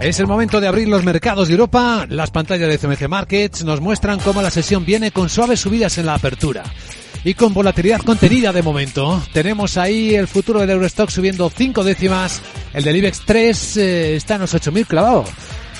Es el momento de abrir los mercados de Europa. Las pantallas de CMC Markets nos muestran cómo la sesión viene con suaves subidas en la apertura y con volatilidad contenida de momento. Tenemos ahí el futuro del Eurostock subiendo 5 décimas. El del IBEX 3 eh, está en los 8.000 clavado.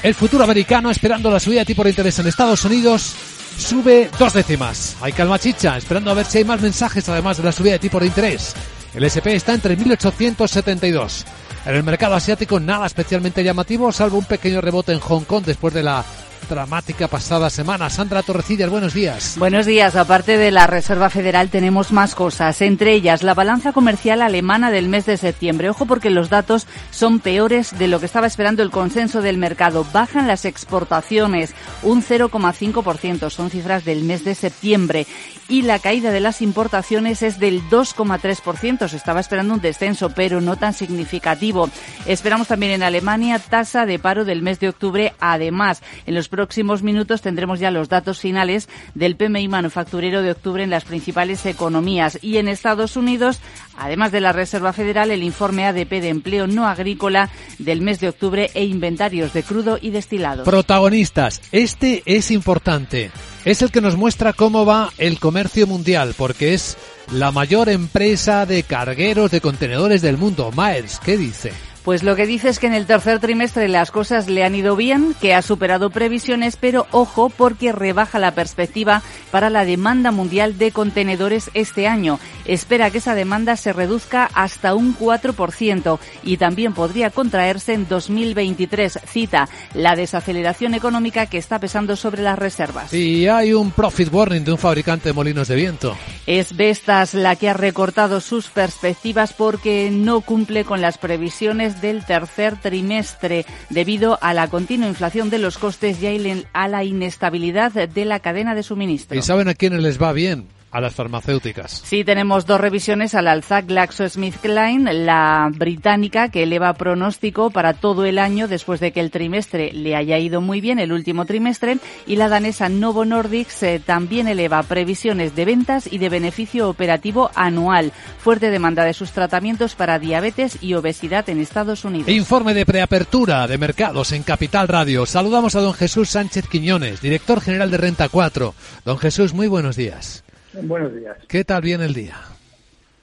El futuro americano esperando la subida de tipo de interés en Estados Unidos sube dos décimas. Hay calma chicha, esperando a ver si hay más mensajes además de la subida de tipo de interés. El SP está en 3.872. En el mercado asiático nada especialmente llamativo, salvo un pequeño rebote en Hong Kong después de la dramática pasada semana. Sandra Torrecillas, buenos días. Buenos días. Aparte de la Reserva Federal tenemos más cosas, entre ellas la balanza comercial alemana del mes de septiembre. Ojo porque los datos son peores de lo que estaba esperando el consenso del mercado. Bajan las exportaciones un 0,5%, son cifras del mes de septiembre. Y la caída de las importaciones es del 2,3%. Se estaba esperando un descenso, pero no tan significativo. Esperamos también en Alemania tasa de paro del mes de octubre. Además, en los próximos minutos tendremos ya los datos finales del PMI manufacturero de octubre en las principales economías. Y en Estados Unidos, además de la Reserva Federal, el informe ADP de empleo no agrícola del mes de octubre e inventarios de crudo y destilado. Protagonistas. Este es importante. Es el que nos muestra cómo va el comercio mundial, porque es la mayor empresa de cargueros de contenedores del mundo. Myers, ¿qué dice? Pues lo que dice es que en el tercer trimestre las cosas le han ido bien, que ha superado previsiones, pero ojo porque rebaja la perspectiva para la demanda mundial de contenedores este año. Espera que esa demanda se reduzca hasta un 4% y también podría contraerse en 2023. Cita la desaceleración económica que está pesando sobre las reservas. Y hay un profit warning de un fabricante de molinos de viento. Es Vestas la que ha recortado sus perspectivas porque no cumple con las previsiones del tercer trimestre debido a la continua inflación de los costes y a la inestabilidad de la cadena de suministro. ¿Y saben a quiénes les va bien? A las farmacéuticas. Sí, tenemos dos revisiones al alza GlaxoSmithKline, la británica que eleva pronóstico para todo el año después de que el trimestre le haya ido muy bien, el último trimestre, y la danesa Novo Nordisk eh, también eleva previsiones de ventas y de beneficio operativo anual. Fuerte demanda de sus tratamientos para diabetes y obesidad en Estados Unidos. Informe de preapertura de mercados en Capital Radio. Saludamos a don Jesús Sánchez Quiñones, director general de Renta 4. Don Jesús, muy buenos días. Buenos días. ¿Qué tal viene el día?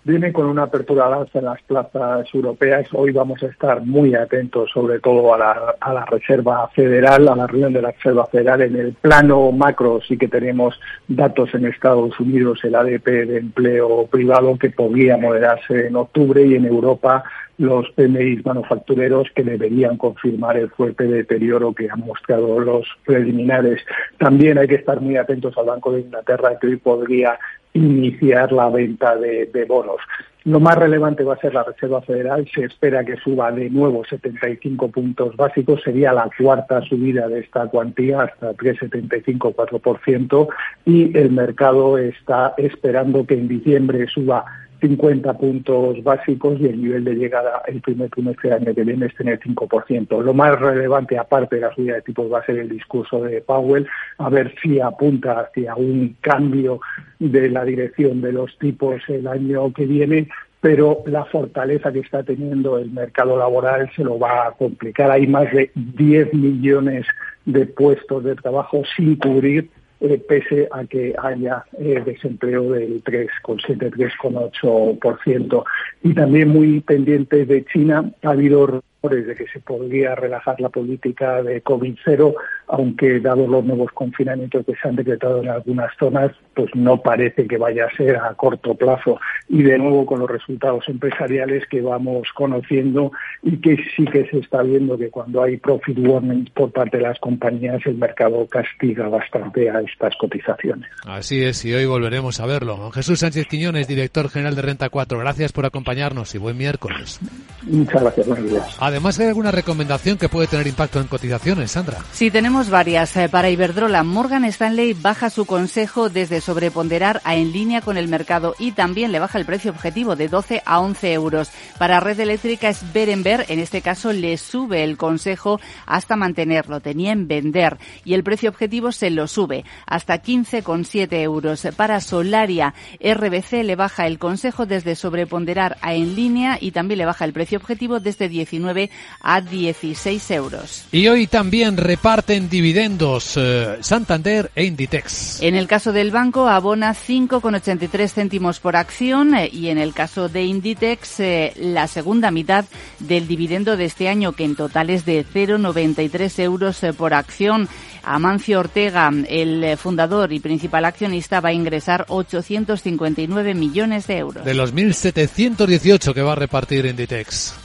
Viene con una apertura al alza en las plazas europeas. Hoy vamos a estar muy atentos, sobre todo a la, Reserva Federal, a la reunión de la Reserva Federal. En el plano macro sí que tenemos datos en Estados Unidos, el ADP de empleo privado que podría moderarse en octubre y en Europa los PMI manufactureros que deberían confirmar el fuerte deterioro que han mostrado los preliminares. También hay que estar muy atentos al Banco de Inglaterra que hoy podría iniciar la venta de, bonos. Lo más relevante va a ser la Reserva Federal. Se espera que suba de nuevo 75 puntos básicos. Sería la cuarta subida de esta cuantía hasta 3,75-4%. Y el mercado está esperando que en diciembre suba 50 puntos básicos y el nivel de llegada el primer trimestre del año que viene es tener 5%. Lo más relevante, aparte de la subida de tipos, va a ser el discurso de Powell, a ver si apunta hacia un cambio de la dirección de los tipos el año que viene, pero la fortaleza que está teniendo el mercado laboral se lo va a complicar. Hay más de 10 millones de puestos de trabajo sin cubrir eh, pese a que haya eh, desempleo del 3,7-3,8%. Y también muy pendiente de China, ha habido de que se podría relajar la política de COVID-0, aunque dado los nuevos confinamientos que se han decretado en algunas zonas, pues no parece que vaya a ser a corto plazo. Y de nuevo con los resultados empresariales que vamos conociendo y que sí que se está viendo que cuando hay profit warning por parte de las compañías, el mercado castiga bastante a estas cotizaciones. Así es, y hoy volveremos a verlo. Jesús Sánchez Quiñones, director general de Renta 4, gracias por acompañarnos y buen miércoles. Muchas gracias, buenos días. Además, ¿hay alguna recomendación que puede tener impacto en cotizaciones, Sandra? Sí, tenemos tenemos varias. Eh, para Iberdrola, Morgan Stanley baja su consejo desde sobreponderar a en línea con el mercado y también le baja el precio objetivo de 12 a 11 euros. Para Red Eléctrica es Berenber, en este caso le sube el consejo hasta mantenerlo. Tenía en vender y el precio objetivo se lo sube hasta 15,7 euros. Para Solaria, RBC le baja el consejo desde sobreponderar a en línea y también le baja el precio objetivo desde 19 a 16 euros. Y hoy también reparten dividendos eh, Santander e Inditex. En el caso del banco abona 5,83 céntimos por acción eh, y en el caso de Inditex eh, la segunda mitad del dividendo de este año que en total es de 0,93 euros por acción. Amancio Ortega, el fundador y principal accionista, va a ingresar 859 millones de euros. De los 1.718 que va a repartir Inditex.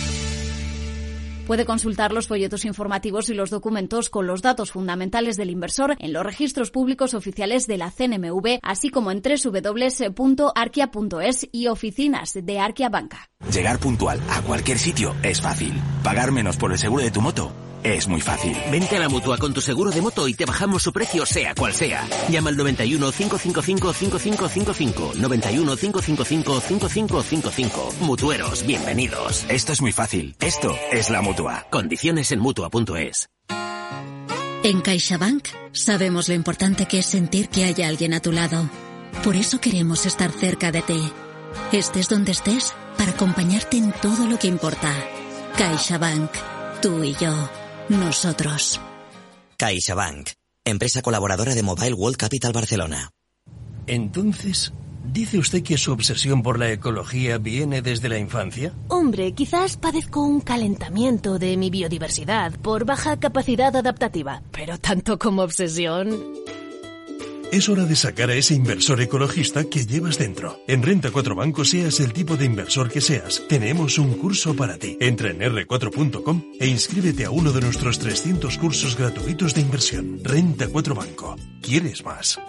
Puede consultar los folletos informativos y los documentos con los datos fundamentales del inversor en los registros públicos oficiales de la CNMV, así como en www.arquia.es y oficinas de Arquia Banca. Llegar puntual a cualquier sitio es fácil. Pagar menos por el seguro de tu moto es muy fácil. Vente a la mutua con tu seguro de moto y te bajamos su precio, sea cual sea. Llama al 91 555 5555. 91 555 5555. Mutueros, bienvenidos. Esto es muy fácil. Esto es la mutua. Condiciones en mutua.es. En CaixaBank sabemos lo importante que es sentir que hay alguien a tu lado. Por eso queremos estar cerca de ti. Estés donde estés para acompañarte en todo lo que importa. CaixaBank. Tú y yo. Nosotros. CaixaBank, empresa colaboradora de Mobile World Capital Barcelona. Entonces, ¿dice usted que su obsesión por la ecología viene desde la infancia? Hombre, quizás padezco un calentamiento de mi biodiversidad por baja capacidad adaptativa, pero tanto como obsesión... Es hora de sacar a ese inversor ecologista que llevas dentro. En Renta 4 Banco, seas el tipo de inversor que seas, tenemos un curso para ti. Entra en r4.com e inscríbete a uno de nuestros 300 cursos gratuitos de inversión. Renta 4 Banco. ¿Quieres más?